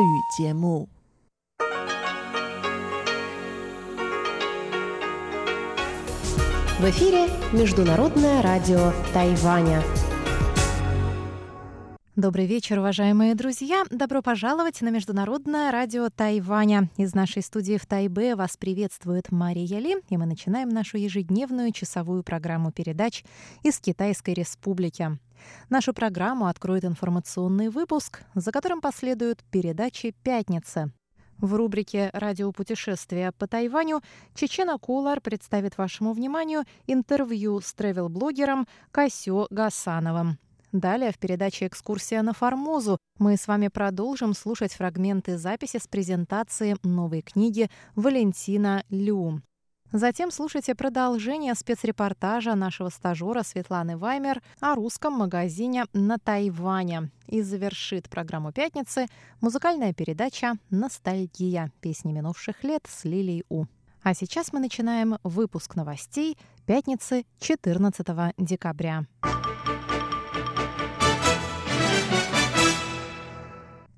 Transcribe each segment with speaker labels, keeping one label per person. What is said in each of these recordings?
Speaker 1: 语节目。В эфире Международное радио Тайваня.
Speaker 2: Добрый вечер, уважаемые друзья! Добро пожаловать на Международное радио Тайваня. Из нашей студии в Тайбе вас приветствует Мария Ли, и мы начинаем нашу ежедневную часовую программу передач из Китайской Республики. Нашу программу откроет информационный выпуск, за которым последуют передачи «Пятница». В рубрике «Радиопутешествия по Тайваню» Чечена Кулар представит вашему вниманию интервью с тревел-блогером Касё Гасановым. Далее в передаче «Экскурсия на Формозу» мы с вами продолжим слушать фрагменты записи с презентации новой книги Валентина Лю. Затем слушайте продолжение спецрепортажа нашего стажера Светланы Ваймер о русском магазине на Тайване. И завершит программу «Пятницы» музыкальная передача «Ностальгия. Песни минувших лет» с Лилией У. А сейчас мы начинаем выпуск новостей пятницы 14 декабря.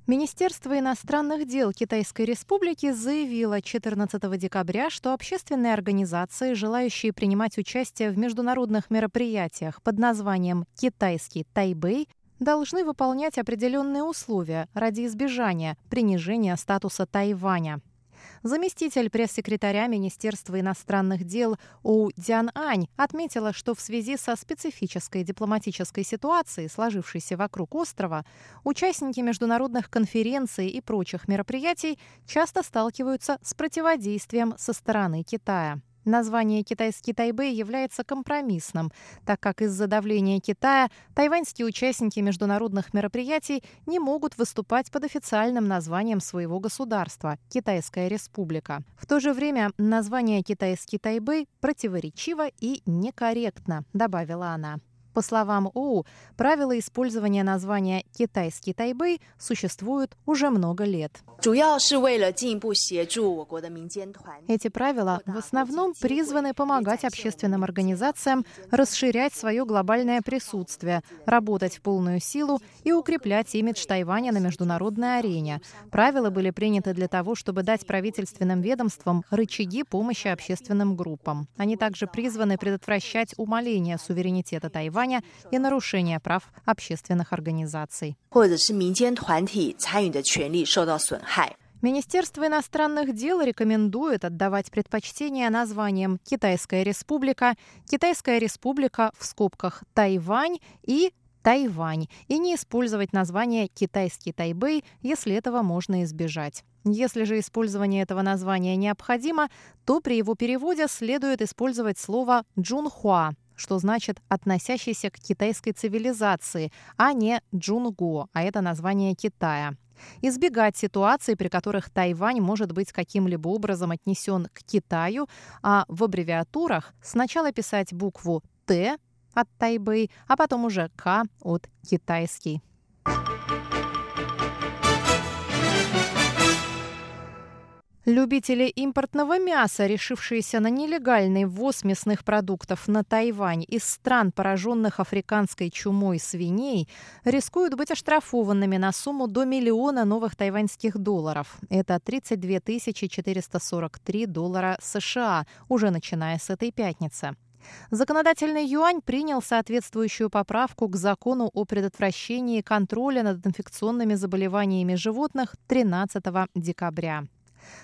Speaker 2: Министерство иностранных дел Китайской Республики заявило 14 декабря, что общественные организации, желающие принимать участие в международных мероприятиях под названием «Китайский Тайбэй», должны выполнять определенные условия ради избежания принижения статуса Тайваня. Заместитель пресс-секретаря Министерства иностранных дел У Дян Ань отметила, что в связи со специфической дипломатической ситуацией, сложившейся вокруг острова, участники международных конференций и прочих мероприятий часто сталкиваются с противодействием со стороны Китая. Название «Китайский Тайбэй» является компромиссным, так как из-за давления Китая тайваньские участники международных мероприятий не могут выступать под официальным названием своего государства – Китайская Республика. В то же время название «Китайский Тайбэй» противоречиво и некорректно, добавила она. По словам ОУ, правила использования названия «Китайский Тайбэй» существуют уже много лет. Эти правила в основном призваны помогать общественным организациям расширять свое глобальное присутствие, работать в полную силу и укреплять имидж Тайваня на международной арене. Правила были приняты для того, чтобы дать правительственным ведомствам рычаги помощи общественным группам. Они также призваны предотвращать умаление суверенитета Тайваня Тайваня и нарушения прав общественных организаций. Министерство иностранных дел рекомендует отдавать предпочтение названиям «Китайская республика», «Китайская республика» в скобках «Тайвань» и Тайвань и не использовать название «Китайский Тайбэй», если этого можно избежать. Если же использование этого названия необходимо, то при его переводе следует использовать слово «джунхуа», что значит «относящийся к китайской цивилизации», а не «джунгу», а это название Китая. Избегать ситуаций, при которых Тайвань может быть каким-либо образом отнесен к Китаю, а в аббревиатурах сначала писать букву «Т» от Тайбэй, а потом уже «К» от китайский. Любители импортного мяса, решившиеся на нелегальный ввоз мясных продуктов на Тайвань из стран, пораженных африканской чумой свиней, рискуют быть оштрафованными на сумму до миллиона новых тайваньских долларов. Это 32 443 доллара США, уже начиная с этой пятницы. Законодательный юань принял соответствующую поправку к закону о предотвращении контроля над инфекционными заболеваниями животных 13 декабря.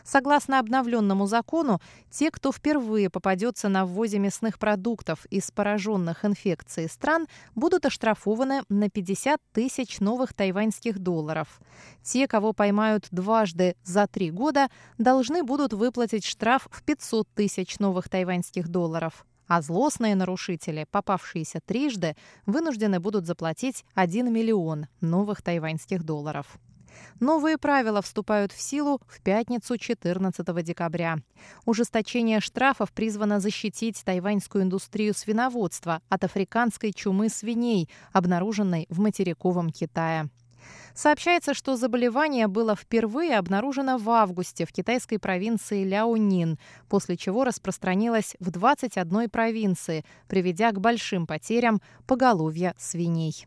Speaker 2: Согласно обновленному закону, те, кто впервые попадется на ввозе мясных продуктов из пораженных инфекцией стран, будут оштрафованы на 50 тысяч новых тайваньских долларов. Те, кого поймают дважды за три года, должны будут выплатить штраф в 500 тысяч новых тайваньских долларов а злостные нарушители, попавшиеся трижды, вынуждены будут заплатить 1 миллион новых тайваньских долларов. Новые правила вступают в силу в пятницу 14 декабря. Ужесточение штрафов призвано защитить тайваньскую индустрию свиноводства от африканской чумы свиней, обнаруженной в материковом Китае. Сообщается, что заболевание было впервые обнаружено в августе в китайской провинции Ляонин, после чего распространилось в 21 провинции, приведя к большим потерям поголовья свиней.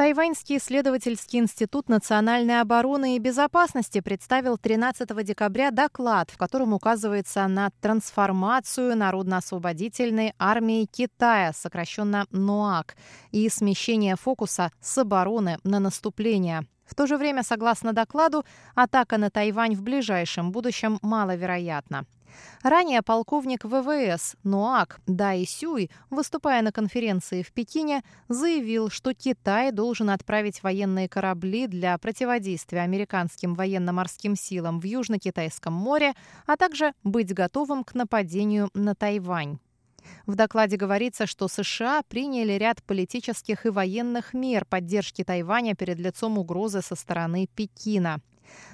Speaker 2: Тайваньский исследовательский институт национальной обороны и безопасности представил 13 декабря доклад, в котором указывается на трансформацию Народно-освободительной армии Китая, сокращенно НОАК, и смещение фокуса с обороны на наступление. В то же время, согласно докладу, атака на Тайвань в ближайшем будущем маловероятна. Ранее полковник ВВС НОАК Дай Сюй, выступая на конференции в Пекине, заявил, что Китай должен отправить военные корабли для противодействия американским военно-морским силам в Южно-Китайском море, а также быть готовым к нападению на Тайвань. В докладе говорится, что США приняли ряд политических и военных мер поддержки Тайваня перед лицом угрозы со стороны Пекина.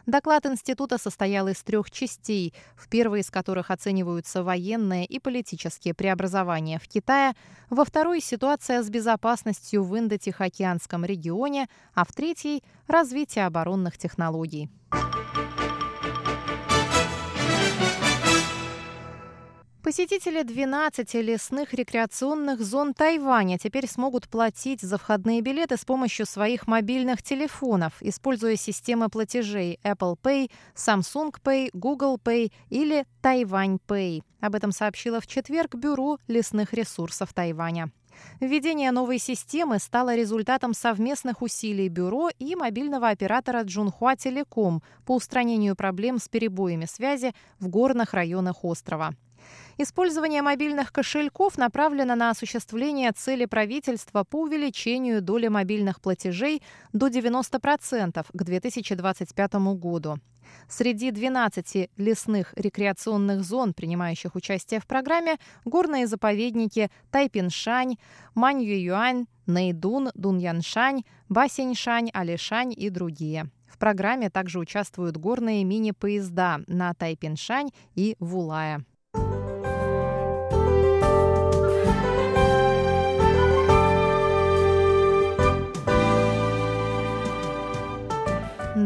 Speaker 2: Доклад института состоял из трех частей, в первой из которых оцениваются военные и политические преобразования в Китае, во второй – ситуация с безопасностью в Индо-Тихоокеанском регионе, а в третьей – развитие оборонных технологий. Посетители 12 лесных рекреационных зон Тайваня теперь смогут платить за входные билеты с помощью своих мобильных телефонов, используя системы платежей Apple Pay, Samsung Pay, Google Pay или Taiwan Pay. Об этом сообщило в четверг Бюро лесных ресурсов Тайваня. Введение новой системы стало результатом совместных усилий бюро и мобильного оператора Джунхуа Телеком по устранению проблем с перебоями связи в горных районах острова. Использование мобильных кошельков направлено на осуществление цели правительства по увеличению доли мобильных платежей до 90% к 2025 году. Среди 12 лесных рекреационных зон, принимающих участие в программе, горные заповедники Тайпиншань, Маньююань, Нэйдун, Дуньяншань, Басеньшань, Алишань и другие. В программе также участвуют горные мини-поезда на Тайпиншань и Вулая.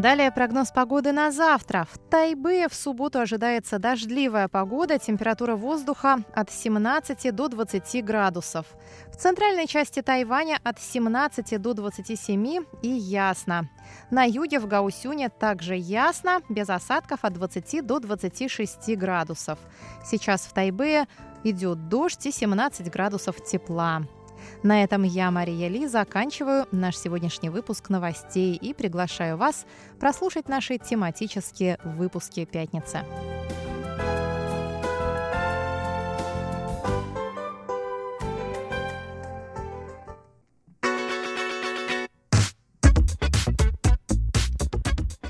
Speaker 2: Далее прогноз погоды на завтра. В Тайбе в субботу ожидается дождливая погода, температура воздуха от 17 до 20 градусов. В центральной части Тайваня от 17 до 27 и ясно. На юге в Гаусюне также ясно, без осадков от 20 до 26 градусов. Сейчас в Тайбе идет дождь и 17 градусов тепла. На этом я, Мария Ли, заканчиваю наш сегодняшний выпуск новостей и приглашаю вас прослушать наши тематические выпуски «Пятницы».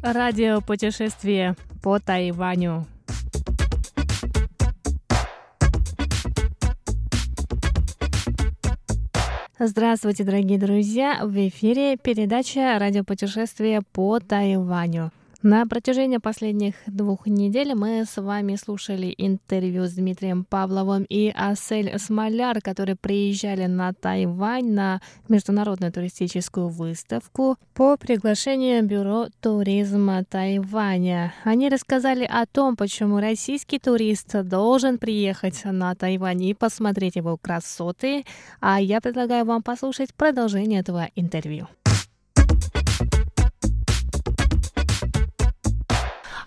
Speaker 3: Радио путешествие по Тайваню. Здравствуйте, дорогие друзья! В эфире передача «Радиопутешествие по Тайваню». На протяжении последних двух недель мы с вами слушали интервью с Дмитрием Павловым и Асель Смоляр, которые приезжали на Тайвань на международную туристическую выставку по приглашению Бюро туризма Тайваня. Они рассказали о том, почему российский турист должен приехать на Тайвань и посмотреть его красоты, а я предлагаю вам послушать продолжение этого интервью.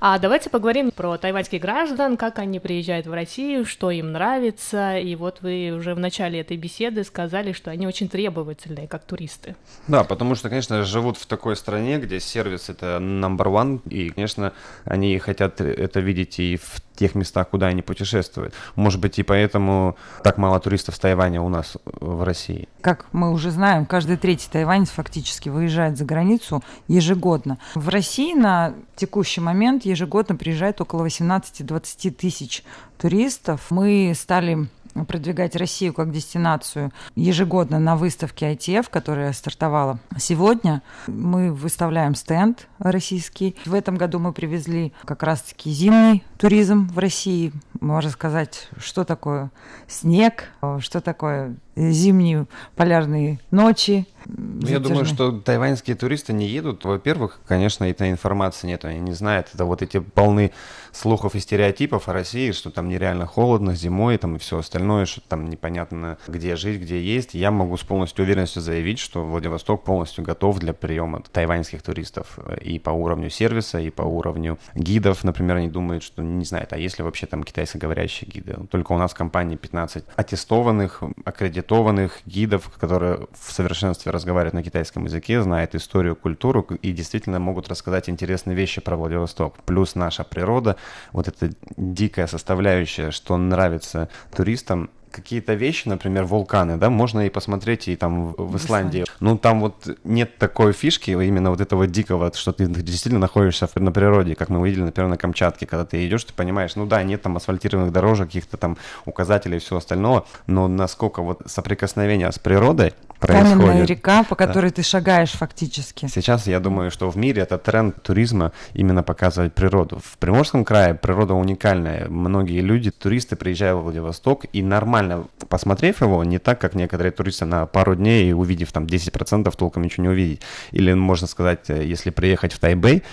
Speaker 3: А давайте поговорим про тайваньских граждан, как они приезжают в Россию, что им нравится. И вот вы уже в начале этой беседы сказали, что они очень требовательные, как туристы.
Speaker 4: Да, потому что, конечно, живут в такой стране, где сервис это number one, и, конечно, они хотят это видеть и в тех местах, куда они путешествуют. Может быть, и поэтому так мало туристов с Тайваня у нас в России.
Speaker 5: Как мы уже знаем, каждый третий тайванец фактически выезжает за границу ежегодно. В России на текущий момент ежегодно приезжает около 18-20 тысяч туристов. Мы стали продвигать Россию как дестинацию ежегодно на выставке ITF, которая стартовала сегодня. Мы выставляем стенд российский. В этом году мы привезли как раз-таки зимний туризм в России. Можно сказать, что такое снег, что такое зимние полярные ночи.
Speaker 4: Ну, я думаю, что тайваньские туристы не едут. Во-первых, конечно, этой информации нет, они не знают. Это вот эти полны слухов и стереотипов о России, что там нереально холодно зимой там, и все остальное, что там непонятно где жить, где есть. Я могу с полностью уверенностью заявить, что Владивосток полностью готов для приема тайваньских туристов и по уровню сервиса, и по уровню гидов. Например, они думают, что не знают, а если вообще там китайскоговорящие гиды? Только у нас в компании 15 аттестованных, аккредитованных гидов, которые в совершенстве разговаривают на китайском языке, знают историю, культуру и действительно могут рассказать интересные вещи про Владивосток. Плюс наша природа, вот эта дикая составляющая, что нравится туристам, какие-то вещи, например, вулканы, да, можно и посмотреть и там в Исландии. Ну, там вот нет такой фишки, именно вот этого дикого, что ты действительно находишься на природе, как мы увидели, например, на Камчатке, когда ты идешь, ты понимаешь, ну да, нет там асфальтированных дорожек, каких-то там указателей и всего остального, но насколько вот соприкосновение с природой происходит.
Speaker 5: Каменная река, по которой да. ты шагаешь фактически.
Speaker 4: Сейчас я думаю, что в мире это тренд туризма именно показывать природу. В Приморском крае природа уникальная. Многие люди, туристы приезжают в Владивосток и нормально посмотрев его, не так, как некоторые туристы на пару дней и увидев там 10% толком ничего не увидеть. Или можно сказать, э, если приехать в Тайбэй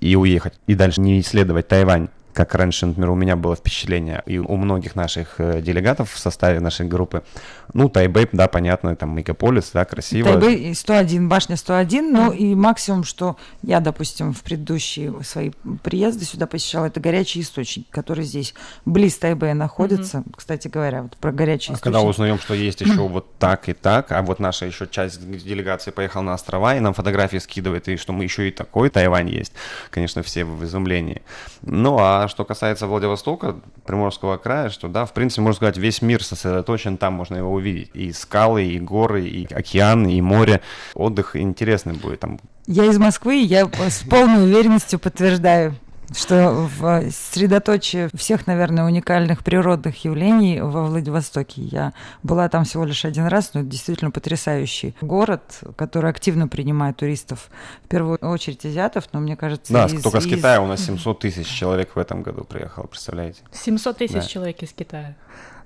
Speaker 4: и уехать, и дальше не исследовать Тайвань, как раньше, например, у меня было впечатление, и у многих наших э, делегатов в составе нашей группы, ну, Тайбэй, да, понятно, там мегаполис, да, красиво.
Speaker 5: Тайбэй 101, башня 101, ну, и максимум, что я, допустим, в предыдущие свои приезды сюда посещала, это горячий источник, который здесь близ Тайбэя находится. Mm-hmm. Кстати говоря, вот про горячий а источник.
Speaker 4: когда узнаем, что есть еще вот так и так, а вот наша еще часть делегации поехала на острова, и нам фотографии скидывает, и что мы еще и такой Тайвань есть, конечно, все в изумлении. Ну, а а что касается Владивостока, Приморского края, что да, в принципе, можно сказать, весь мир сосредоточен, там можно его увидеть. И скалы, и горы, и океан, и море. Отдых интересный будет там.
Speaker 5: Я из Москвы, я с полной уверенностью подтверждаю что в средоточие всех, наверное, уникальных природных явлений во Владивостоке. Я была там всего лишь один раз, но это действительно потрясающий город, который активно принимает туристов, в первую очередь азиатов, но мне кажется...
Speaker 4: Да, из, только из... с Китая у нас 700 тысяч человек в этом году приехало, представляете?
Speaker 3: 700 тысяч да. человек из Китая.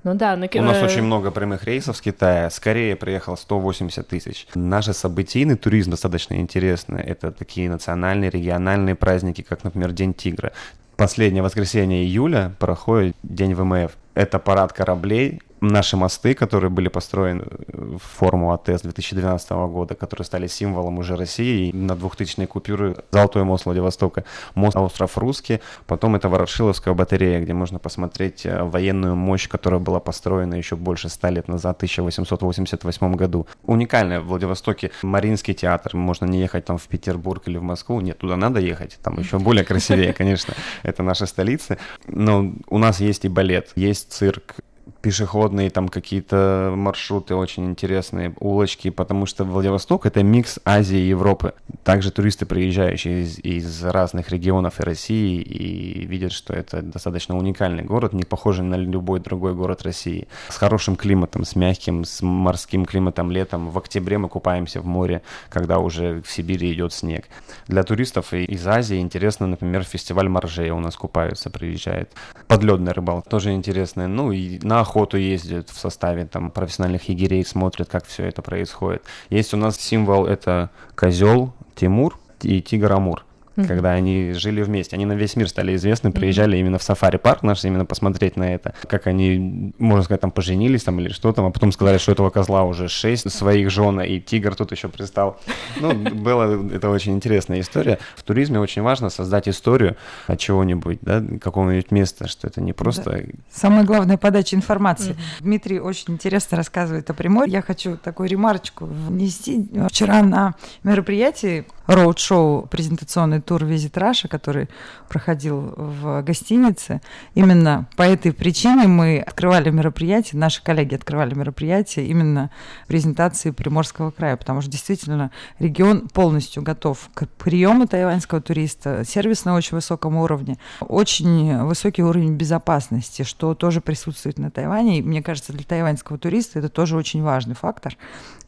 Speaker 3: Ну да,
Speaker 4: на... У нас очень много прямых рейсов с Китая. С Кореи приехало 180 тысяч. Наши событийный туризм достаточно интересный. Это такие национальные, региональные праздники, как, например, День тигра. Последнее воскресенье июля проходит День ВМФ. Это парад кораблей, наши мосты, которые были построены в форму АТС 2012 года, которые стали символом уже России, на 2000 купюры Золотой мост Владивостока, мост остров Русский, потом это Ворошиловская батарея, где можно посмотреть э, военную мощь, которая была построена еще больше ста лет назад, в 1888 году. Уникальная в Владивостоке Мариинский театр, можно не ехать там в Петербург или в Москву, нет, туда надо ехать, там еще более красивее, конечно, это наша столица, но у нас есть и балет, есть цирк, пешеходные там какие-то маршруты очень интересные, улочки, потому что Владивосток — это микс Азии и Европы. Также туристы, приезжающие из, из разных регионов и России, и видят, что это достаточно уникальный город, не похожий на любой другой город России. С хорошим климатом, с мягким, с морским климатом летом. В октябре мы купаемся в море, когда уже в Сибири идет снег. Для туристов из Азии интересно, например, фестиваль моржей у нас купаются, приезжает. Подледная рыбалка тоже интересная. Ну и на охоту ездят в составе там профессиональных егерей, смотрят, как все это происходит. Есть у нас символ, это козел Тимур и тигр Амур mm-hmm. когда они жили вместе. Они на весь мир стали известны, приезжали mm-hmm. именно в сафари-парк наш, именно посмотреть на это. Как они, можно сказать, там поженились там или что там, а потом сказали, что этого козла уже шесть своих жен, и тигр тут еще пристал. Ну, было, это очень интересная история. В туризме очень важно создать историю от чего-нибудь, да, какого-нибудь места, что это не просто... Да.
Speaker 5: Самое главное — подача информации. Mm-hmm. Дмитрий очень интересно рассказывает о Приморье. Я хочу такую ремарочку внести. Вчера на мероприятии роуд-шоу презентационный тур «Визит Раша», который проходил в гостинице. Именно по этой причине мы открывали мероприятие, наши коллеги открывали мероприятие именно презентации Приморского края, потому что действительно регион полностью готов к приему тайваньского туриста, сервис на очень высоком уровне, очень высокий уровень безопасности, что тоже присутствует на Тайване. И мне кажется, для тайваньского туриста это тоже очень важный фактор.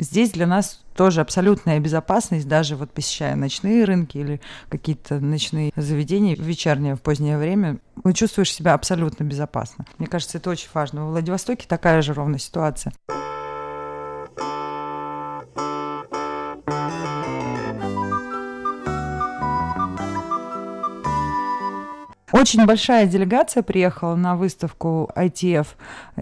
Speaker 5: Здесь для нас тоже абсолютная безопасность, даже вот посещая ночные рынки или какие-то ночные заведения в вечернее, в позднее время, вы чувствуешь себя абсолютно безопасно. Мне кажется, это очень важно. В Владивостоке такая же ровная ситуация. Очень большая делегация приехала на выставку ITF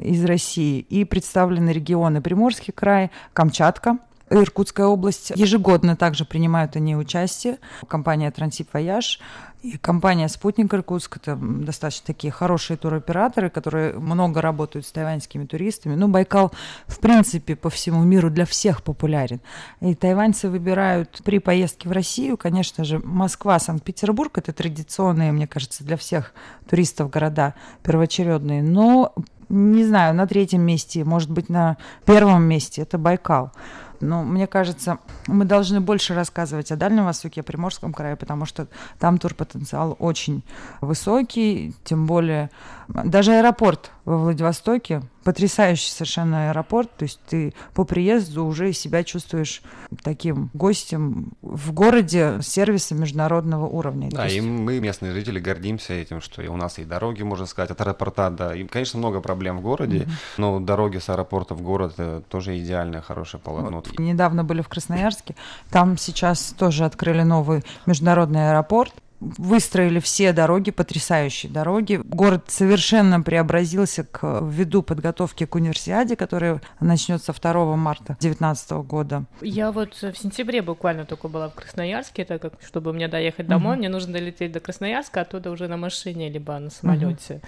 Speaker 5: из России и представлены регионы Приморский край, Камчатка, Иркутская область. Ежегодно также принимают они участие. Компания Трансип Вояж и компания «Спутник Иркутск» — это достаточно такие хорошие туроператоры, которые много работают с тайваньскими туристами. Ну, Байкал, в принципе, по всему миру для всех популярен. И тайваньцы выбирают при поездке в Россию, конечно же, Москва, Санкт-Петербург — это традиционные, мне кажется, для всех туристов города первоочередные. Но не знаю, на третьем месте, может быть, на первом месте это Байкал. Но мне кажется, мы должны больше рассказывать о Дальнем Востоке, о Приморском крае, потому что там турпотенциал очень высокий, тем более даже аэропорт во Владивостоке, потрясающий совершенно аэропорт, то есть ты по приезду уже себя чувствуешь таким гостем в городе сервиса международного уровня.
Speaker 4: Да, есть... и мы, местные жители, гордимся этим, что и у нас и дороги, можно сказать, от аэропорта, да, и, конечно, много проблем в городе, mm-hmm. но дороги с аэропорта в город тоже идеальное, хорошее полотно.
Speaker 5: Вот. Недавно были в Красноярске, там сейчас тоже открыли новый международный аэропорт, выстроили все дороги, потрясающие дороги. Город совершенно преобразился к, ввиду подготовки к универсиаде, которая начнется 2 марта 2019 года.
Speaker 6: Я вот в сентябре буквально только была в Красноярске, это как, чтобы мне доехать домой, mm-hmm. мне нужно долететь до Красноярска, оттуда уже на машине, либо на самолете.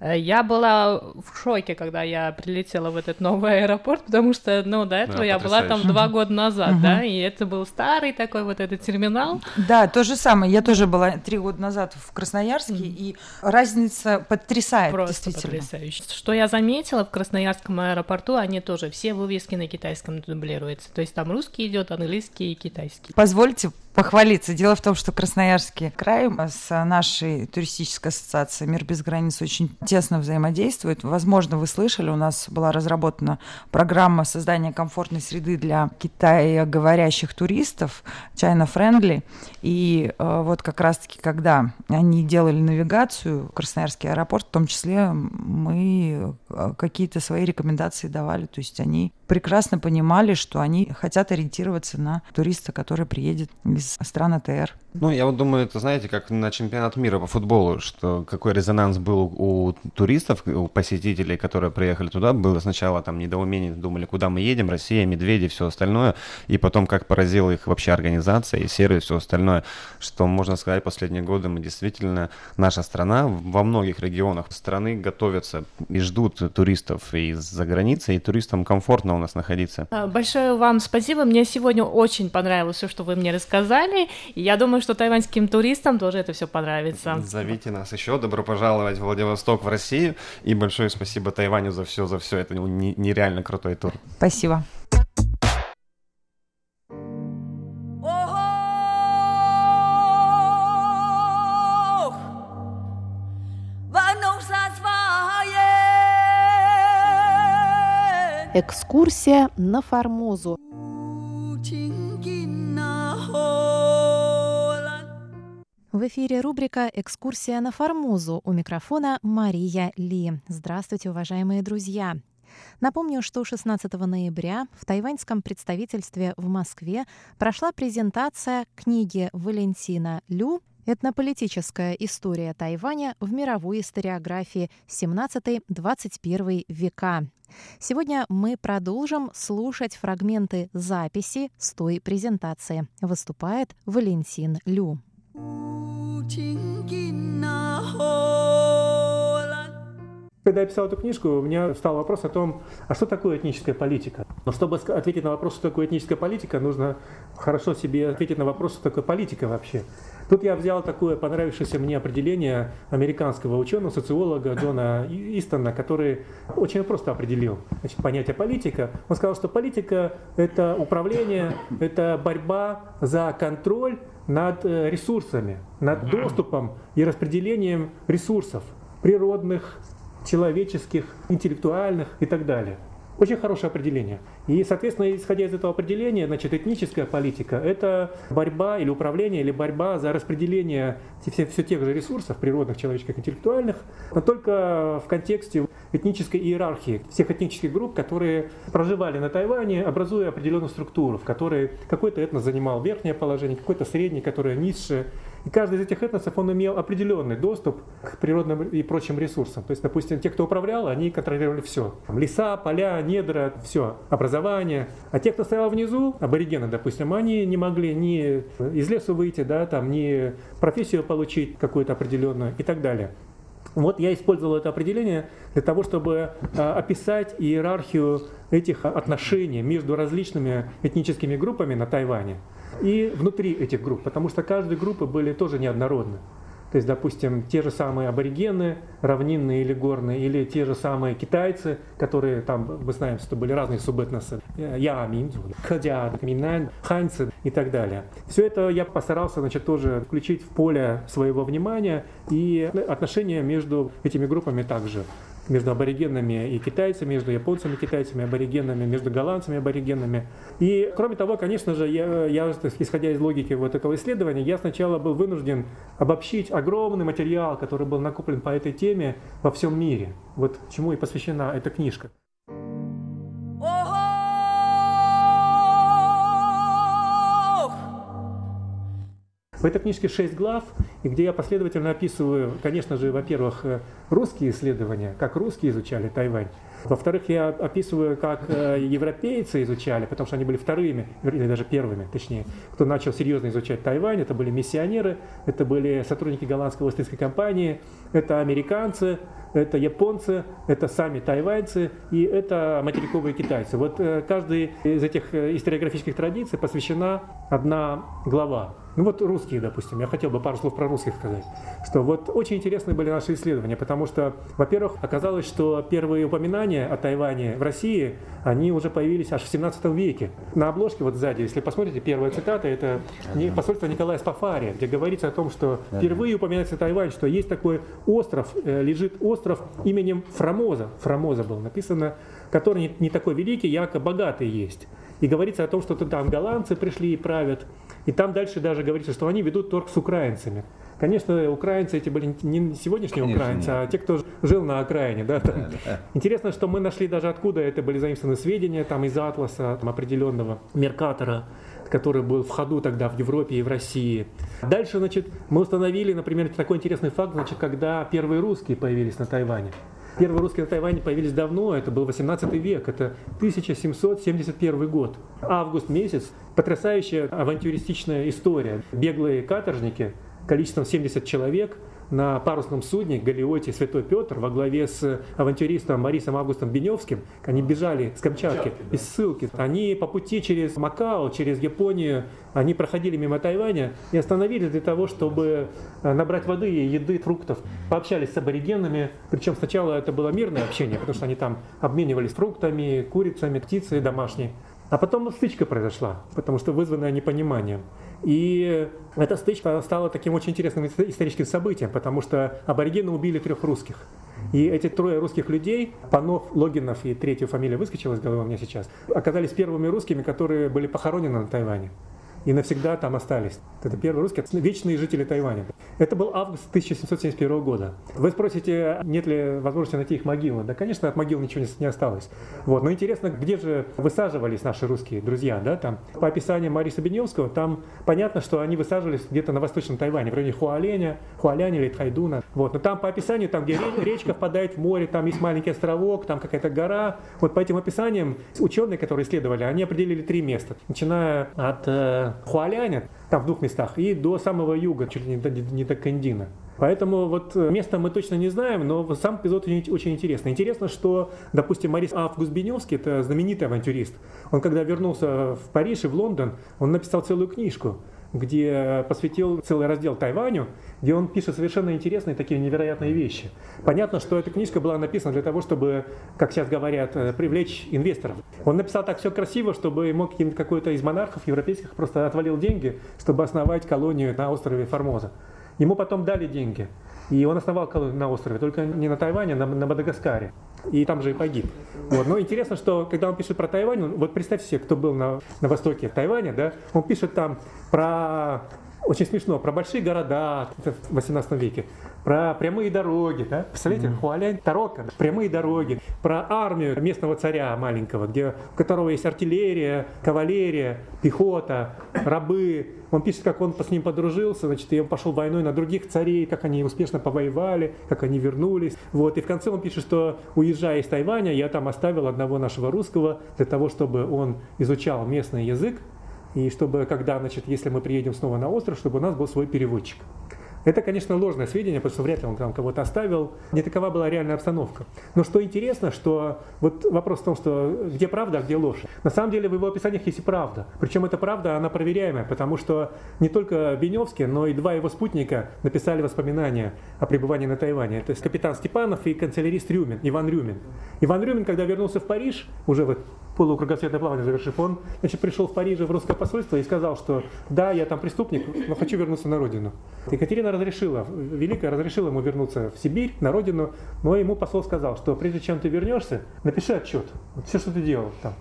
Speaker 6: Mm-hmm. Я была в шоке, когда я прилетела в этот новый аэропорт, потому что, ну, до этого да, я была там два года назад, mm-hmm. да, и это был старый такой вот этот терминал.
Speaker 5: Да, то же самое, я тоже была три года назад в Красноярске, mm-hmm. и разница потрясает,
Speaker 6: Просто действительно. потрясающе. Что я заметила в Красноярском аэропорту, они тоже все вывески на китайском дублируются. То есть там русский идет, английский и китайский.
Speaker 5: Позвольте похвалиться. Дело в том, что Красноярский край с нашей туристической ассоциацией «Мир без границ» очень тесно взаимодействует. Возможно, вы слышали, у нас была разработана программа создания комфортной среды для китаеговорящих туристов, China Friendly. И э, вот как раз-таки, когда они делали навигацию Красноярский аэропорт, в том числе мы э, какие-то свои рекомендации давали. То есть они прекрасно понимали, что они хотят ориентироваться на туриста, который приедет из стран АТР.
Speaker 4: Ну, я вот думаю, это, знаете, как на чемпионат мира по футболу, что какой резонанс был у туристов, у посетителей, которые приехали туда, было сначала там недоумение, думали, куда мы едем, Россия, медведи, все остальное, и потом как поразила их вообще организация и сервис, все остальное, что можно сказать, последние годы мы действительно, наша страна во многих регионах страны готовятся и ждут туристов из-за границы, и туристам комфортно у нас находиться.
Speaker 6: А, большое вам спасибо, мне сегодня очень понравилось все, что вы мне рассказали, и я думаю, что тайваньским туристам тоже это все понравится.
Speaker 4: Зовите нас еще. Добро пожаловать в Владивосток, в Россию. И большое спасибо Тайваню за все, за все. Это нереально крутой тур.
Speaker 5: Спасибо.
Speaker 1: Экскурсия на Формозу. В эфире рубрика «Экскурсия на Формозу». У микрофона Мария Ли. Здравствуйте, уважаемые друзья! Напомню, что 16 ноября в тайваньском представительстве в Москве прошла презентация книги Валентина Лю «Этнополитическая история Тайваня в мировой историографии 17-21 века». Сегодня мы продолжим слушать фрагменты записи с той презентации. Выступает Валентин Лю.
Speaker 7: Когда я писал эту книжку, у меня встал вопрос о том, а что такое этническая политика? Но чтобы ответить на вопрос, что такое этническая политика, нужно хорошо себе ответить на вопрос, что такое политика вообще. Тут я взял такое понравившееся мне определение американского ученого, социолога Джона Истона, который очень просто определил значит, понятие политика. Он сказал, что политика – это управление, это борьба за контроль над э, ресурсами, над доступом и распределением ресурсов природных, человеческих, интеллектуальных и так далее. Очень хорошее определение. И, соответственно, исходя из этого определения, значит, этническая политика – это борьба или управление, или борьба за распределение все, все тех же ресурсов, природных, человеческих, интеллектуальных, но только в контексте этнической иерархии всех этнических групп, которые проживали на Тайване, образуя определенную структуру, в которой какой-то этнос занимал верхнее положение, какой-то средний, которое низшее, и каждый из этих этносов, он имел определенный доступ к природным и прочим ресурсам. То есть, допустим, те, кто управлял, они контролировали все. Там леса, поля, недра, все, образование. А те, кто стоял внизу, аборигены, допустим, они не могли ни из лесу выйти, да, там, ни профессию получить какую-то определенную и так далее. Вот я использовал это определение для того, чтобы а, описать иерархию этих отношений между различными этническими группами на Тайване и внутри этих групп, потому что каждые группы были тоже неоднородны. То есть, допустим, те же самые аборигены, равнинные или горные, или те же самые китайцы, которые там, мы знаем, что были разные субэтносы, Яминцу, Хадя, Минань, Ханьцы и так далее. Все это я постарался, значит, тоже включить в поле своего внимания и отношения между этими группами также между аборигенами и китайцами, между японцами и китайцами, аборигенами, между голландцами и аборигенами. И, кроме того, конечно же, я, я, исходя из логики вот этого исследования, я сначала был вынужден обобщить огромный материал, который был накоплен по этой теме во всем мире. Вот чему и посвящена эта книжка. В этой книжке 6 глав, и где я последовательно описываю, конечно же, во-первых, э, русские исследования, как русские изучали Тайвань. Во-вторых, я описываю, как э, европейцы изучали, потому что они были вторыми, или даже первыми, точнее, кто начал серьезно изучать Тайвань. Это были миссионеры, это были сотрудники голландской Остинской компании, это американцы, это японцы, это сами тайваньцы и это материковые китайцы. Вот э, каждый из этих историографических традиций посвящена одна глава. Ну вот русские, допустим, я хотел бы пару слов про русских сказать, что вот очень интересные были наши исследования, потому что, во-первых, оказалось, что первые упоминания о Тайване в России, они уже появились аж в 17 веке. На обложке вот сзади, если посмотрите, первая цитата, это посольство Николая Спафария, где говорится о том, что впервые упоминается Тайвань, что есть такой остров, э, лежит остров именем Фрамоза, Фрамоза был написано, который не такой великий, якобы богатый есть. И говорится о том, что там голландцы пришли и правят, и там дальше даже говорится, что они ведут торг с украинцами. Конечно, украинцы эти были не сегодняшние Конечно, украинцы, нет. а те, кто жил на окраине. Да, там. Да, Интересно, что мы нашли даже откуда это были заимствованы сведения там, из атласа там, определенного Меркатора который был в ходу тогда в Европе и в России. Дальше, значит, мы установили, например, такой интересный факт, значит, когда первые русские появились на Тайване. Первые русские на Тайване появились давно, это был 18 век, это 1771 год. Август месяц, потрясающая авантюристичная история. Беглые каторжники, количеством 70 человек – на парусном судне Галиоте Святой Петр во главе с авантюристом Марисом Августом Беневским. Они бежали с Камчатки, из ссылки. Они по пути через Макао, через Японию, они проходили мимо Тайваня и остановились для того, чтобы э, набрать воды и еды, фруктов. Пообщались с аборигенами. Причем сначала это было мирное общение, потому что они там обменивались фруктами, курицами, птицей домашней. А потом стычка произошла, потому что вызванная непониманием. И эта стычка стала таким очень интересным историческим событием, потому что аборигены убили трех русских. И эти трое русских людей, Панов, Логинов и третью фамилия выскочила из головы у меня сейчас, оказались первыми русскими, которые были похоронены на Тайване и навсегда там остались. Это первые русские, вечные жители Тайваня. Это был август 1771 года. Вы спросите, нет ли возможности найти их могилы? Да, конечно, от могил ничего не осталось. Вот. Но интересно, где же высаживались наши русские друзья? Да? Там, по описанию Мариса Беневского, там понятно, что они высаживались где-то на восточном Тайване, в районе Хуаленя, Хуаляня или Тайдуна. Вот. Но там по описанию, там, где речка впадает в море, там есть маленький островок, там какая-то гора. Вот по этим описаниям ученые, которые исследовали, они определили три места. Начиная от э, Хуаляня, там в двух местах, и до самого юга, чуть ли не до, не до Кандина. Поэтому вот э, место мы точно не знаем, но сам эпизод очень, очень интересный. Интересно, что, допустим, Марис Август Беневский, это знаменитый авантюрист, он когда вернулся в Париж и в Лондон, он написал целую книжку где посвятил целый раздел Тайваню, где он пишет совершенно интересные такие невероятные вещи. Понятно, что эта книжка была написана для того, чтобы, как сейчас говорят, э, привлечь инвесторов. Он написал так все красиво, чтобы мог какой-то из монархов европейских просто отвалил деньги, чтобы основать колонию на острове Формоза. Ему потом дали деньги. И он основал колонию на острове, только не на Тайване, а на, на Мадагаскаре. И там же и погиб. Вот. Но интересно, что когда он пишет про Тайвань, вот представьте себе, кто был на, на востоке Тайваня, да, он пишет там про очень смешно, про большие города в 18 веке, про прямые дороги, да? Представляете, mm-hmm. Хуалянь, Тарока, прямые дороги, про армию местного царя маленького, где, у которого есть артиллерия, кавалерия, пехота, рабы. Он пишет, как он с ним подружился, значит, и он пошел войной на других царей, как они успешно повоевали, как они вернулись. Вот, и в конце он пишет, что уезжая из Тайваня, я там оставил одного нашего русского для того, чтобы он изучал местный язык, и чтобы, когда, значит, если мы приедем снова на остров, чтобы у нас был свой переводчик. Это, конечно, ложное сведение, потому что вряд ли он там кого-то оставил. Не такова была реальная обстановка. Но что интересно, что вот вопрос в том, что где правда, а где ложь. На самом деле в его описаниях есть и правда. Причем эта правда, она проверяемая, потому что не только Беневский, но и два его спутника написали воспоминания о пребывании на Тайване. Это капитан Степанов и канцелярист Рюмин, Иван Рюмин. Иван Рюмин, когда вернулся в Париж, уже вот полукругосветное плавание завершив, он значит, пришел в Париж в русское посольство и сказал, что да, я там преступник, но хочу вернуться на родину. Екатерина разрешила, Великая разрешила ему вернуться в Сибирь, на родину, но ему посол сказал, что прежде чем ты вернешься, напиши отчет, вот все, что ты делал там.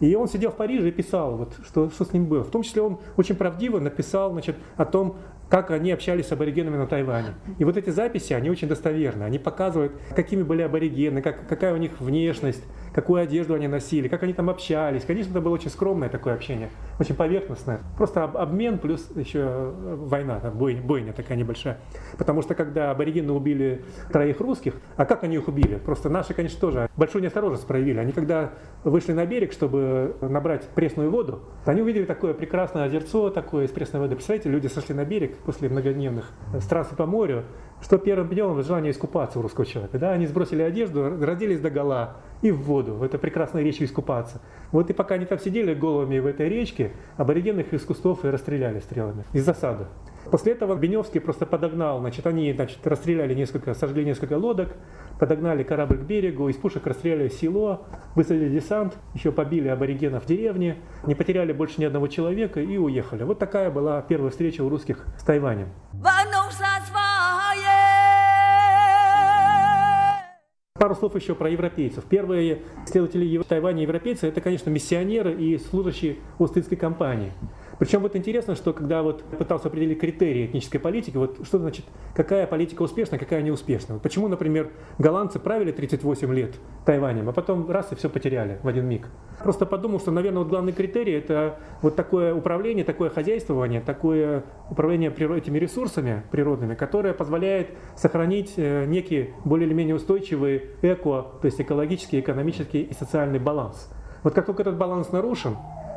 Speaker 7: И он сидел в Париже и писал, вот, что, что с ним было. В том числе он очень правдиво написал значит, о том, как они общались с аборигенами на Тайване. И вот эти записи, они очень достоверны. Они показывают, какими были аборигены, как, какая у них внешность, какую одежду они носили, как они там общались. Конечно, это было очень скромное такое общение, очень поверхностное. Просто обмен плюс еще э, война, бой, бойня такая небольшая. Потому что когда аборигены убили троих русских, а как они их убили? Просто наши, конечно, тоже большую неосторожность проявили. Они когда вышли на берег, чтобы набрать пресную воду, они увидели такое прекрасное озерцо такое из пресной воды. Представляете, люди сошли на берег после многодневных странствий по морю, что первым днем желание искупаться у русского человека. Да? Они сбросили одежду, родились до гола и в воду, в этой прекрасной речке искупаться. Вот и пока они там сидели головами в этой речке, аборигенных из кустов и расстреляли стрелами из засады. После этого Беневский просто подогнал, значит, они значит, расстреляли несколько, сожгли несколько лодок, подогнали корабль к берегу, из пушек расстреляли село, высадили десант, еще побили аборигенов в деревне, не потеряли больше ни одного человека и уехали. Вот такая была первая встреча у русских с Тайванем. Пару слов еще про европейцев. Первые исследователи Тайваня европейцы – это, конечно, миссионеры и служащие Остинской компании. Причем вот интересно, что когда вот пытался определить критерии этнической политики, вот что значит, какая политика успешна, какая неуспешна. Вот почему, например, голландцы правили 38 лет Тайванем, а потом раз и все потеряли в один миг. Просто подумал, что, наверное, вот главный критерий это вот такое управление, такое хозяйствование, такое управление этими ресурсами природными, которое позволяет сохранить э, некий более или менее устойчивый эко, то есть экологический, экономический и социальный баланс. Вот как только этот баланс нарушен,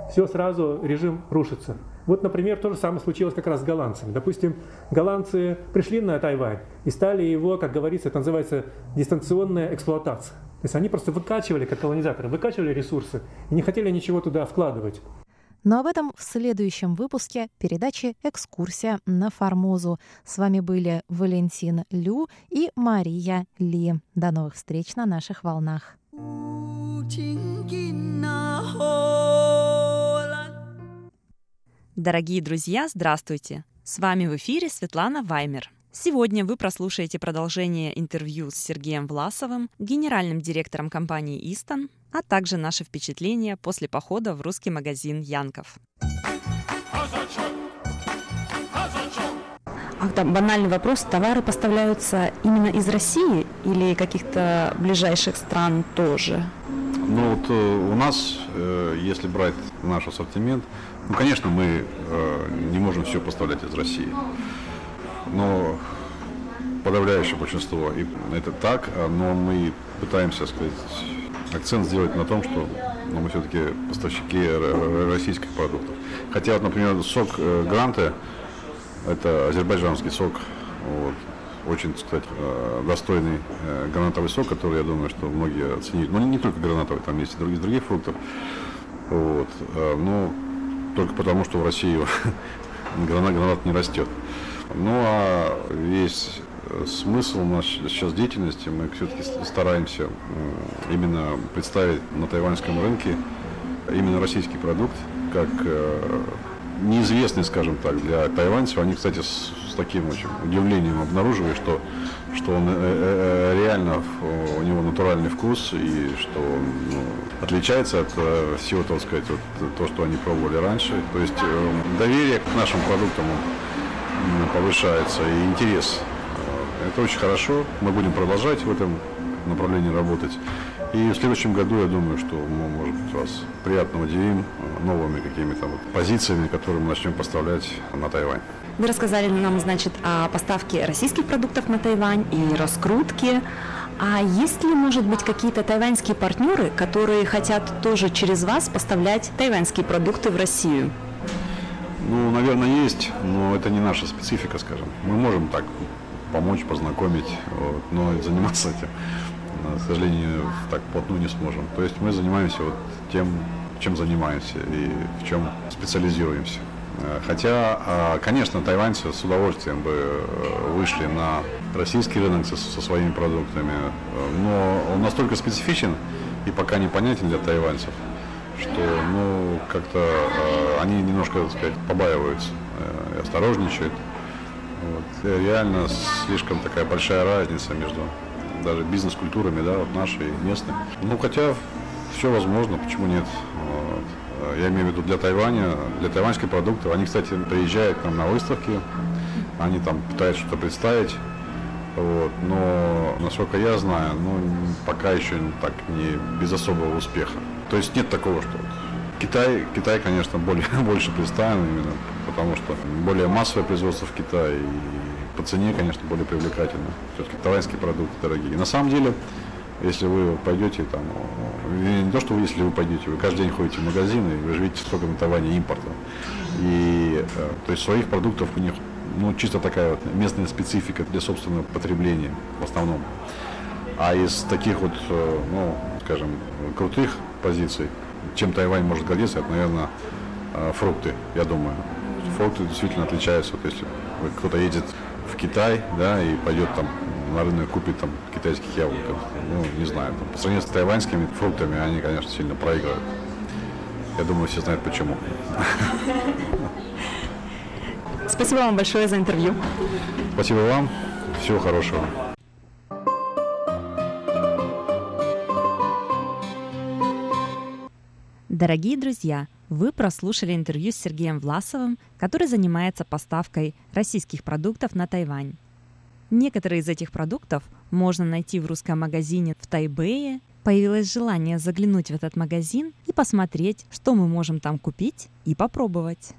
Speaker 7: все сразу режим рушится. Вот, например, то же самое случилось как раз с голландцами. Допустим, голландцы пришли на Тайвань и стали его, как говорится, это называется дистанционная эксплуатация. То есть они просто выкачивали, как колонизаторы, выкачивали ресурсы и не хотели ничего туда вкладывать.
Speaker 1: Но об этом в следующем выпуске передачи «Экскурсия на Формозу». С вами были Валентин Лю и Мария Ли. До новых встреч на наших волнах.
Speaker 8: Дорогие друзья, здравствуйте! С вами в эфире Светлана Ваймер. Сегодня вы прослушаете продолжение интервью с Сергеем Власовым, генеральным директором компании «Истон», а также наши впечатления после похода в русский магазин «Янков».
Speaker 9: Ах, да, банальный вопрос. Товары поставляются именно из России или каких-то ближайших стран тоже?
Speaker 10: Ну вот э, у нас, э, если брать наш ассортимент, ну, конечно, мы э, не можем все поставлять из России, но подавляющее большинство, и это так, но мы пытаемся, сказать, акцент сделать на том, что ну, мы все-таки поставщики российских продуктов. Хотя, вот, например, сок Гранте, это азербайджанский сок, вот, очень, кстати, э, достойный э, гранатовый сок, который, я думаю, что многие оценили. Но не только гранатовый, там есть и других, других фруктов. Вот. Но только потому, что в России гранат, гранат не растет. Ну а весь смысл нашей сейчас деятельности мы все-таки стараемся именно представить на тайваньском рынке именно российский продукт как неизвестный, скажем так, для тайваньцев. Они, кстати, с, с таким очень удивлением обнаруживали, что, что он э, э, э реально, у него натуральный вкус и что он ну, отличается от э, всего, так сказать, вот, то, что они пробовали раньше. То есть э, доверие к нашим продуктам повышается и интерес. Это очень хорошо. Мы будем продолжать в этом направлении работать. И в следующем году, я думаю, что мы, может быть, вас приятно удивим э, новыми какими-то вот позициями, которые мы начнем поставлять на Тайвань.
Speaker 9: Вы рассказали нам, значит, о поставке российских продуктов на Тайвань и раскрутке. А есть ли, может быть, какие-то тайваньские партнеры, которые хотят тоже через вас поставлять тайваньские продукты в Россию?
Speaker 10: Ну, наверное, есть, но это не наша специфика, скажем. Мы можем так помочь, познакомить, вот, но заниматься этим к сожалению, так плотно не сможем. То есть мы занимаемся вот тем, чем занимаемся и в чем специализируемся. Э, хотя, а, конечно, тайваньцы с удовольствием бы э, вышли на российский рынок со, со своими продуктами, э, но он настолько специфичен и пока непонятен для тайваньцев, что ну, как-то они немножко, так сказать, побаиваются и осторожничают. Вот. реально слишком такая большая разница между даже бизнес-культурами, да, вот нашей, местной. Ну, хотя все возможно, почему нет. Вот. Я имею в виду для Тайваня, для тайваньских продуктов. Они, кстати, приезжают к нам на выставки, они там пытаются что-то представить. Вот. Но, насколько я знаю, ну, пока еще так не без особого успеха. То есть нет такого, что Китай, Китай, конечно, более, больше представлен именно, потому что более массовое производство в Китае и по цене, конечно, более привлекательно. Все-таки тайваньские продукты дорогие. На самом деле, если вы пойдете там, не то, что вы, если вы пойдете, вы каждый день ходите в магазины, и вы же видите, сколько на Тайване импорта. И, э, то есть своих продуктов у них, ну, чисто такая вот местная специфика для собственного потребления в основном. А из таких вот, э, ну, скажем, крутых позиций, чем Тайвань может гордиться, это, наверное, э, фрукты, я думаю. Фрукты действительно отличаются, вот если кто-то едет в Китай, да, и пойдет там на рынок купит там китайских яблок, ну, не знаю, там, по сравнению с тайваньскими фруктами, они, конечно, сильно проигрывают. Я думаю, все знают почему.
Speaker 9: Спасибо вам большое за интервью.
Speaker 10: Спасибо вам. Всего хорошего.
Speaker 8: Дорогие друзья, вы прослушали интервью с Сергеем Власовым, который занимается поставкой российских продуктов на Тайвань. Некоторые из этих продуктов можно найти в русском магазине в Тайбэе. Появилось желание заглянуть в этот магазин и посмотреть, что мы можем там купить и попробовать.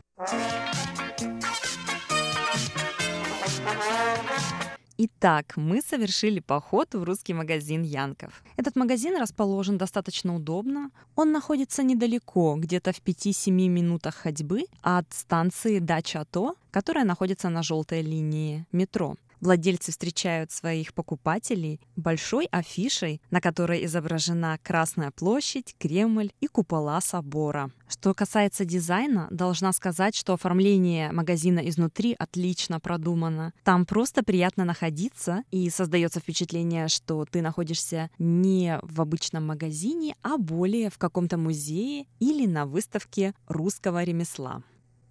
Speaker 8: Итак, мы совершили поход в русский магазин Янков. Этот магазин расположен достаточно удобно. Он находится недалеко, где-то в 5-7 минутах ходьбы от станции Дача-То, которая находится на желтой линии метро. Владельцы встречают своих покупателей большой афишей, на которой изображена Красная площадь, Кремль и купола собора. Что касается дизайна, должна сказать, что оформление магазина изнутри отлично продумано. Там просто приятно находиться и создается впечатление, что ты находишься не в обычном магазине, а более в каком-то музее или на выставке русского ремесла.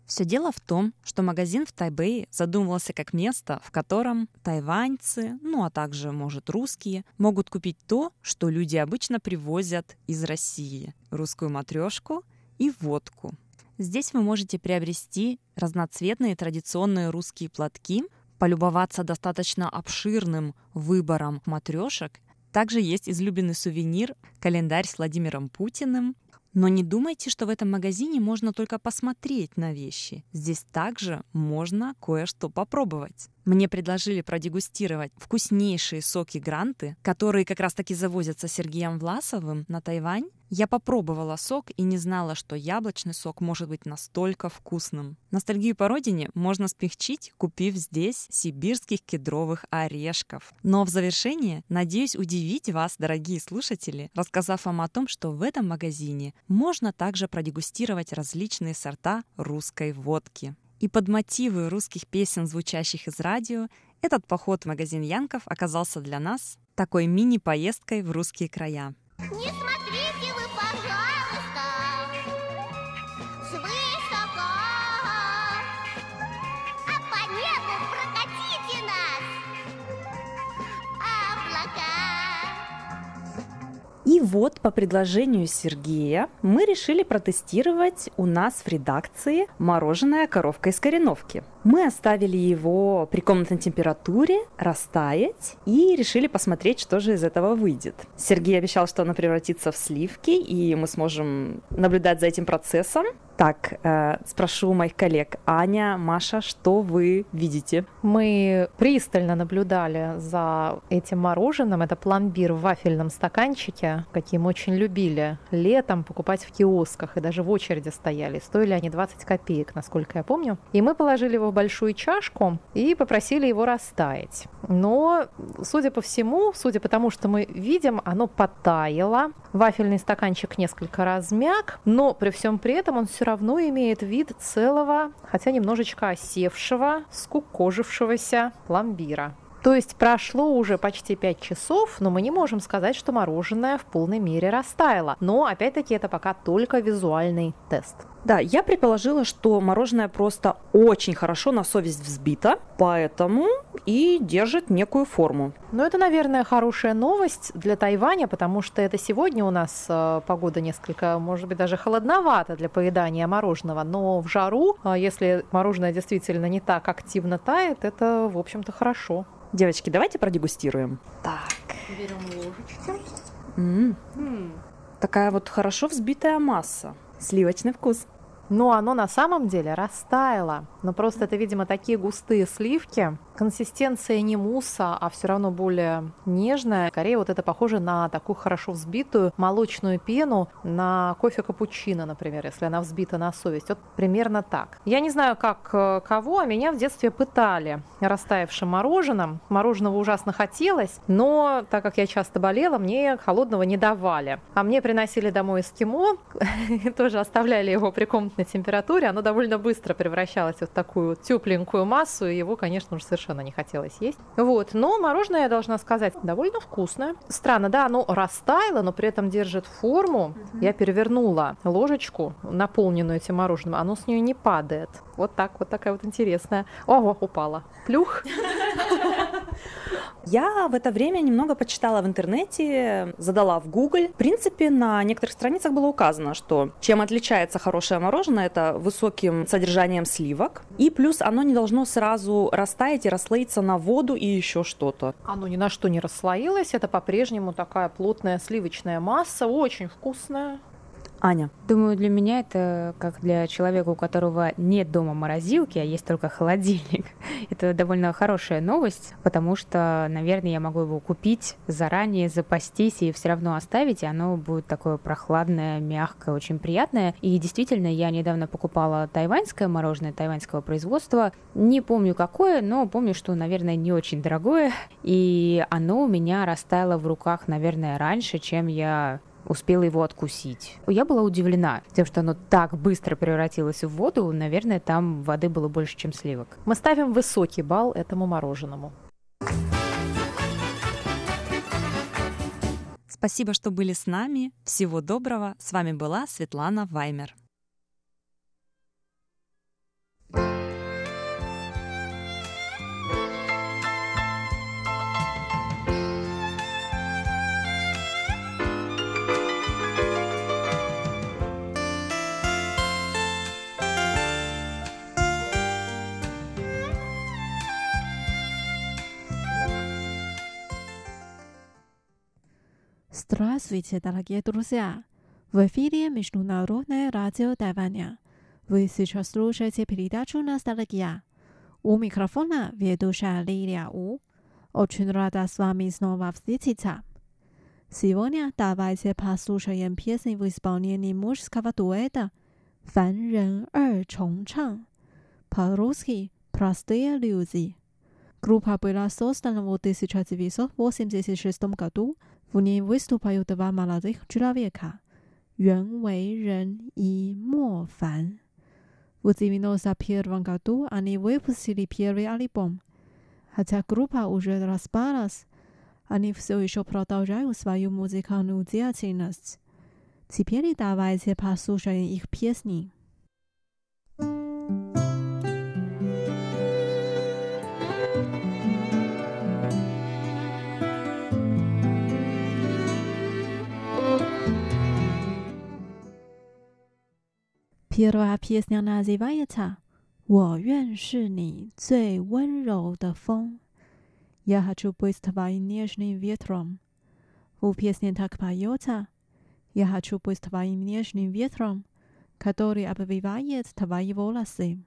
Speaker 8: Все дело в том, что магазин в Тайбэе задумывался как место, в котором тайваньцы, ну а также, может, русские, могут купить то, что люди обычно привозят из России – русскую матрешку и водку. Здесь вы можете приобрести разноцветные традиционные русские платки, полюбоваться достаточно обширным выбором матрешек. Также есть излюбленный сувенир – календарь с Владимиром Путиным но не думайте, что в этом магазине можно только посмотреть на вещи. Здесь также можно кое-что попробовать. Мне предложили продегустировать вкуснейшие соки гранты, которые как раз-таки завозятся Сергеем Власовым на Тайвань. Я попробовала сок и не знала, что яблочный сок может быть настолько вкусным. Ностальгию по родине можно смягчить, купив здесь сибирских кедровых орешков. Но в завершение надеюсь удивить вас, дорогие слушатели, рассказав вам о том, что в этом магазине можно также продегустировать различные сорта русской водки. И под мотивы русских песен, звучащих из радио, этот поход в магазин Янков оказался для нас такой мини-поездкой в русские края. Не смотрите вот по предложению Сергея мы решили протестировать у нас в редакции мороженое коровка из кореновки. Мы оставили его при комнатной температуре растаять и решили посмотреть, что же из этого выйдет. Сергей обещал, что оно превратится в сливки, и мы сможем наблюдать за этим процессом. Так, э, спрошу моих коллег. Аня, Маша, что вы видите?
Speaker 2: Мы пристально наблюдали за этим мороженым. Это пломбир в вафельном стаканчике, какие мы очень любили летом покупать в киосках и даже в очереди стояли. Стоили они 20 копеек, насколько я помню. И мы положили его большую чашку и попросили его растаять. Но, судя по всему, судя по тому, что мы видим, оно потаяло. Вафельный стаканчик несколько размяк, но при всем при этом он все равно имеет вид целого, хотя немножечко осевшего, скукожившегося пломбира. То есть прошло уже почти 5 часов, но мы не можем сказать, что мороженое в полной мере растаяло. Но опять-таки это пока только визуальный тест.
Speaker 8: Да, я предположила, что мороженое просто очень хорошо на совесть взбито, поэтому и держит некую форму.
Speaker 2: Ну, это, наверное, хорошая новость для Тайваня, потому что это сегодня у нас э, погода несколько, может быть, даже холодновато для поедания мороженого, но в жару, э, если мороженое действительно не так активно тает, это, в общем-то, хорошо.
Speaker 8: Девочки, давайте продегустируем.
Speaker 2: Так. Берем ложечки.
Speaker 8: М-м. Такая вот хорошо взбитая масса. Сливочный вкус.
Speaker 2: Но оно на самом деле растаяло. Но просто это, видимо, такие густые сливки. Консистенция не мусса, а все равно более нежная. Скорее вот это похоже на такую хорошо взбитую молочную пену на кофе капучино, например, если она взбита на совесть. Вот примерно так. Я не знаю, как э, кого, а меня в детстве пытали растаявшим мороженым. Мороженого ужасно хотелось, но так как я часто болела, мне холодного не давали. А мне приносили домой эскимо, тоже оставляли его при комнатной температуре. Оно довольно быстро превращалось в такую тепленькую массу, и его, конечно же, совершенно совершенно не хотелось есть. Вот, но мороженое, я должна сказать, довольно вкусное. Странно, да, оно растаяло, но при этом держит форму. Угу. Я перевернула ложечку, наполненную этим мороженым, оно с нее не падает. Вот так, вот такая вот интересная. Ого, упала. Плюх.
Speaker 8: Я в это время немного почитала в интернете, задала в Google. В принципе, на некоторых страницах было указано, что чем отличается хорошее мороженое, это высоким содержанием сливок. И плюс оно не должно сразу растаять и расслоиться на воду и еще что-то.
Speaker 2: Оно ни на что не расслоилось. Это по-прежнему такая плотная сливочная масса, очень вкусная.
Speaker 8: Аня?
Speaker 11: Думаю, для меня это как для человека, у которого нет дома морозилки, а есть только холодильник. это довольно хорошая новость, потому что, наверное, я могу его купить заранее, запастись и все равно оставить, и оно будет такое прохладное, мягкое, очень приятное. И действительно, я недавно покупала тайваньское мороженое тайваньского производства. Не помню какое, но помню, что, наверное, не очень дорогое. И оно у меня растаяло в руках, наверное, раньше, чем я успела его откусить. Я была удивлена тем, что оно так быстро превратилось в воду. Наверное, там воды было больше, чем сливок.
Speaker 2: Мы ставим высокий балл этому мороженому.
Speaker 12: Спасибо, что были с нами. Всего доброго. С вами была Светлана Ваймер.
Speaker 13: Здравствуйте, дорогие друзья! В эфире Международное радио Тайваня. Вы сейчас слушаете передачу «Ностальгия». У микрофона ведущая Лилия У. Очень рада с вами снова встретиться. Сегодня давайте послушаем песни в исполнении мужского дуэта «Фан Рен Эр Чон Чан». По-русски «Простые люди». Группа была создана в 1986 году – в ней выступают два молодых человека – Юэн Вэй Рен и Мо Фан. В 1991 году они выпустили первый альбом. Хотя группа уже распалась, они все еще продолжают свою музыкальную деятельность. Теперь давайте послушаем их песни.
Speaker 14: Первая песня называется «我愿是你最温柔的风». Я хочу быть твоим нежным ветром. В песне так поется «Я хочу быть твоим нежным ветром, который обвивает твои волосы».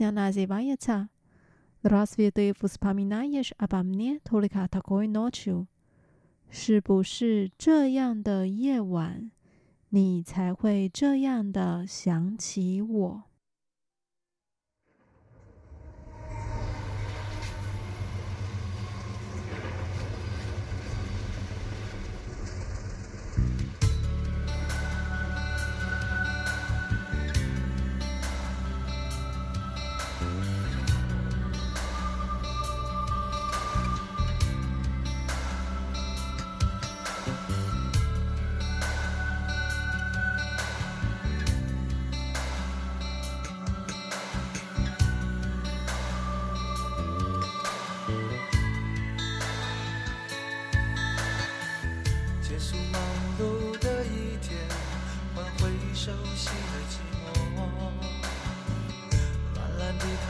Speaker 14: песня называется «Разве ты вспоминаешь обо мне только такой ночью?»是不是这样的夜晚，你才会这样的想起我？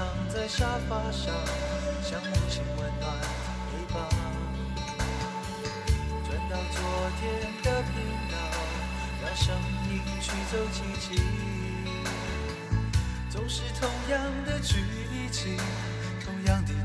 Speaker 14: 躺在沙发上，像母亲温暖的怀，转到昨天的频道，让声音去走。奇迹总是同样的剧情，同样的。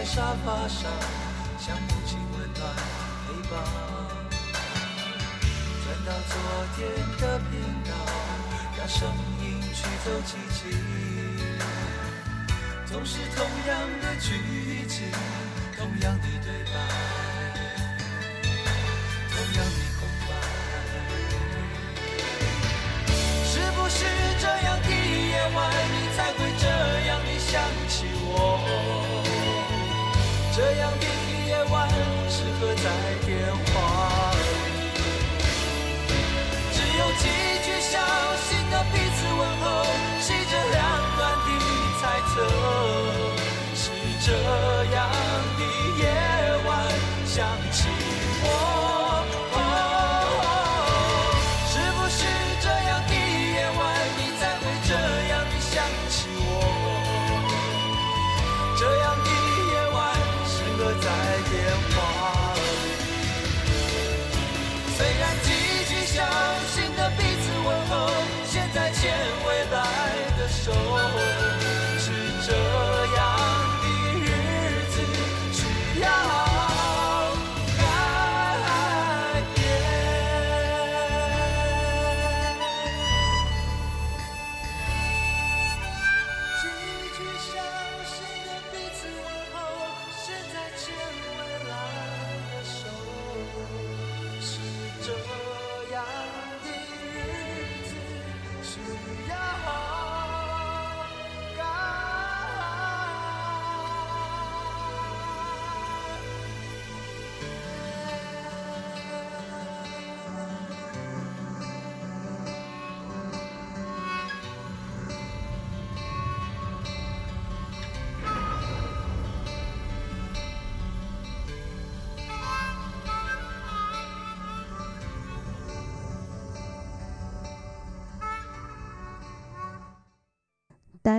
Speaker 14: 在沙发上像母亲温暖陪伴。转到昨天的频道让声音驱走寂静总是同样的剧情同样的这样的夜晚适合在电话里，只有几句小心的彼此问候，是这两段的猜测，是这样的夜晚想起。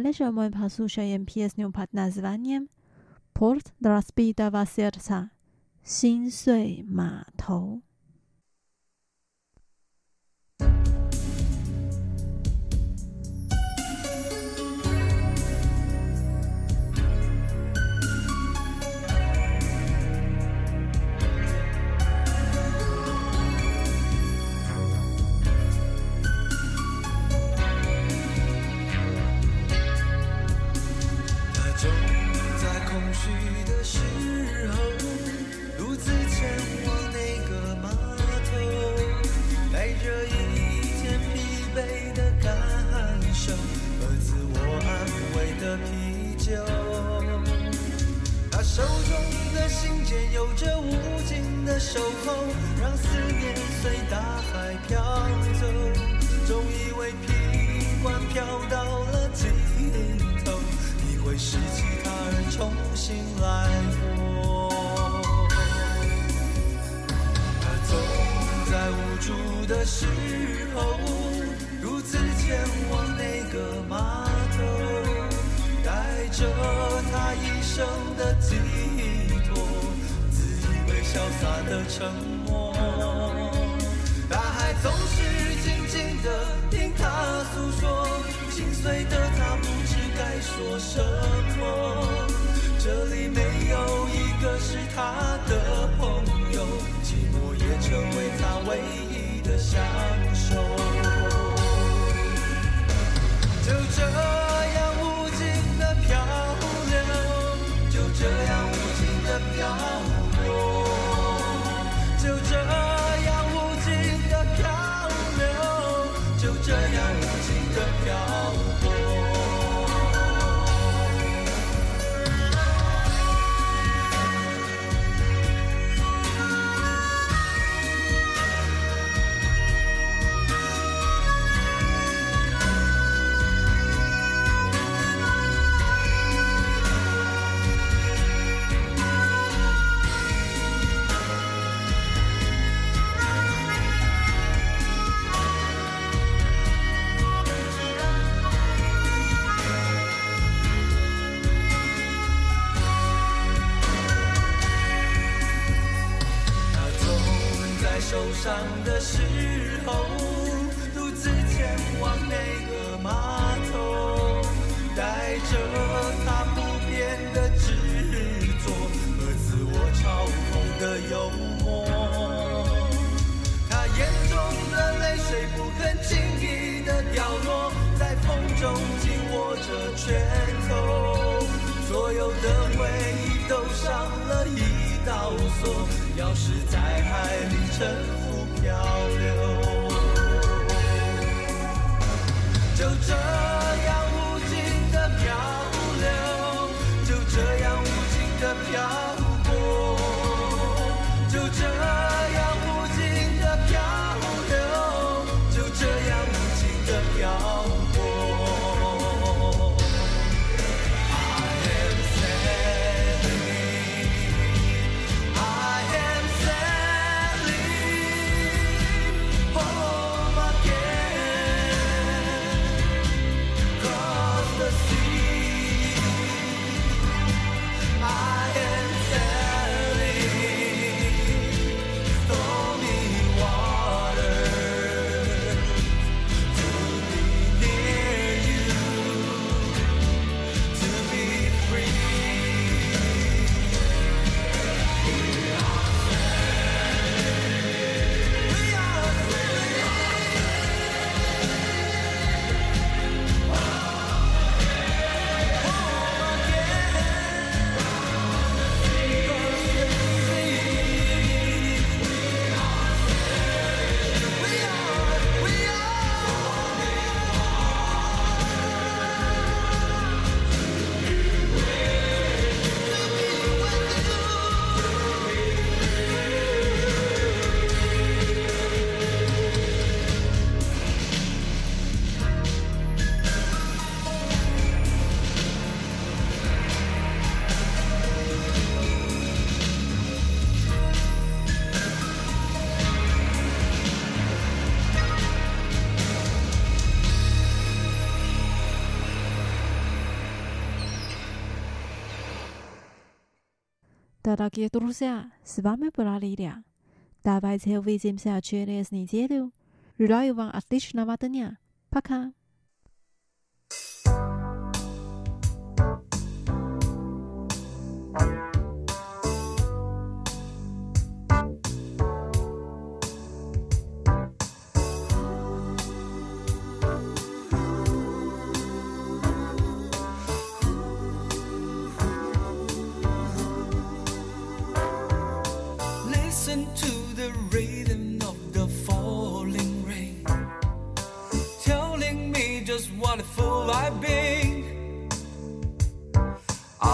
Speaker 13: należy moim posłuchajem pieśnię pod nazwaniem Port Rozbitego Serca,
Speaker 14: Xin Sui Ma Tou. 久。他手中的信件有着无尽的守候，让思念随大海飘走。总以为平凡飘到了尽头，你会失去他人重新来过。他总在无助的时候，独自前往着他一生的寄托，自以为潇洒的沉默。大海总是静静的听他诉说，心碎的他不知该说什么。这里没有一个是他的朋友，answer Дорогие друзья, с вами была Лилия. Давайте увидимся через неделю. Желаю вам отличного дня. Пока.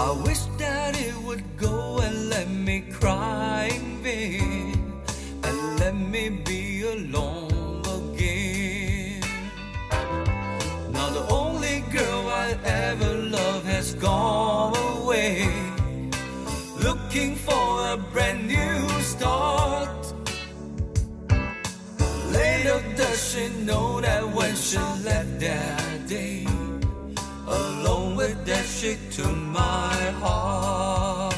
Speaker 14: I wish that it would go and let me cry in vain and let me be
Speaker 13: alone
Speaker 14: again. Now the only girl I ever loved has gone away, looking for a brand new start. Little does she know that when she left that day that she took my heart.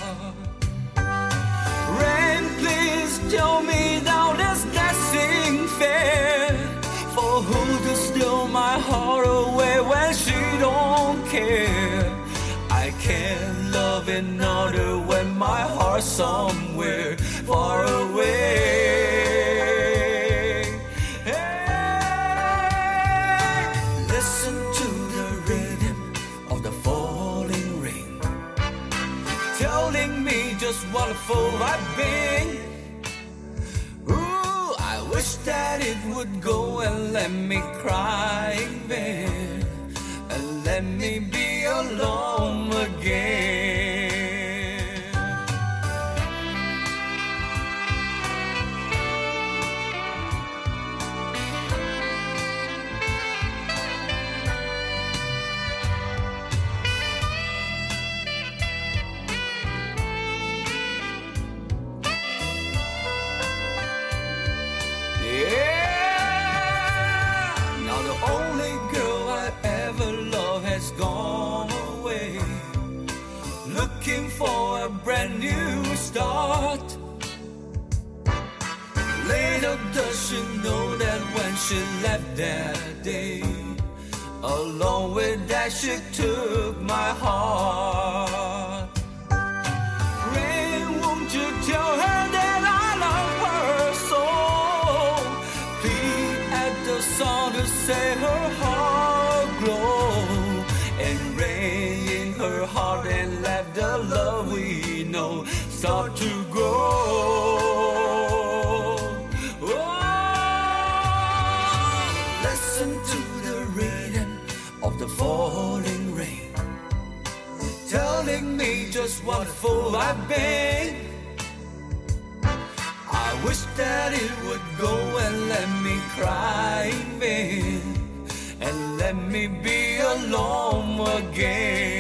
Speaker 14: Rain, please tell me now this dancing fair. For who to steal my heart away when she don't care? I can't love another when my heart's somewhere far away. A I've been. Ooh, I wish that it would go and let me cry in bed and let me be alone again. I've been. I wish that it would go and let me cry in and let me be alone again.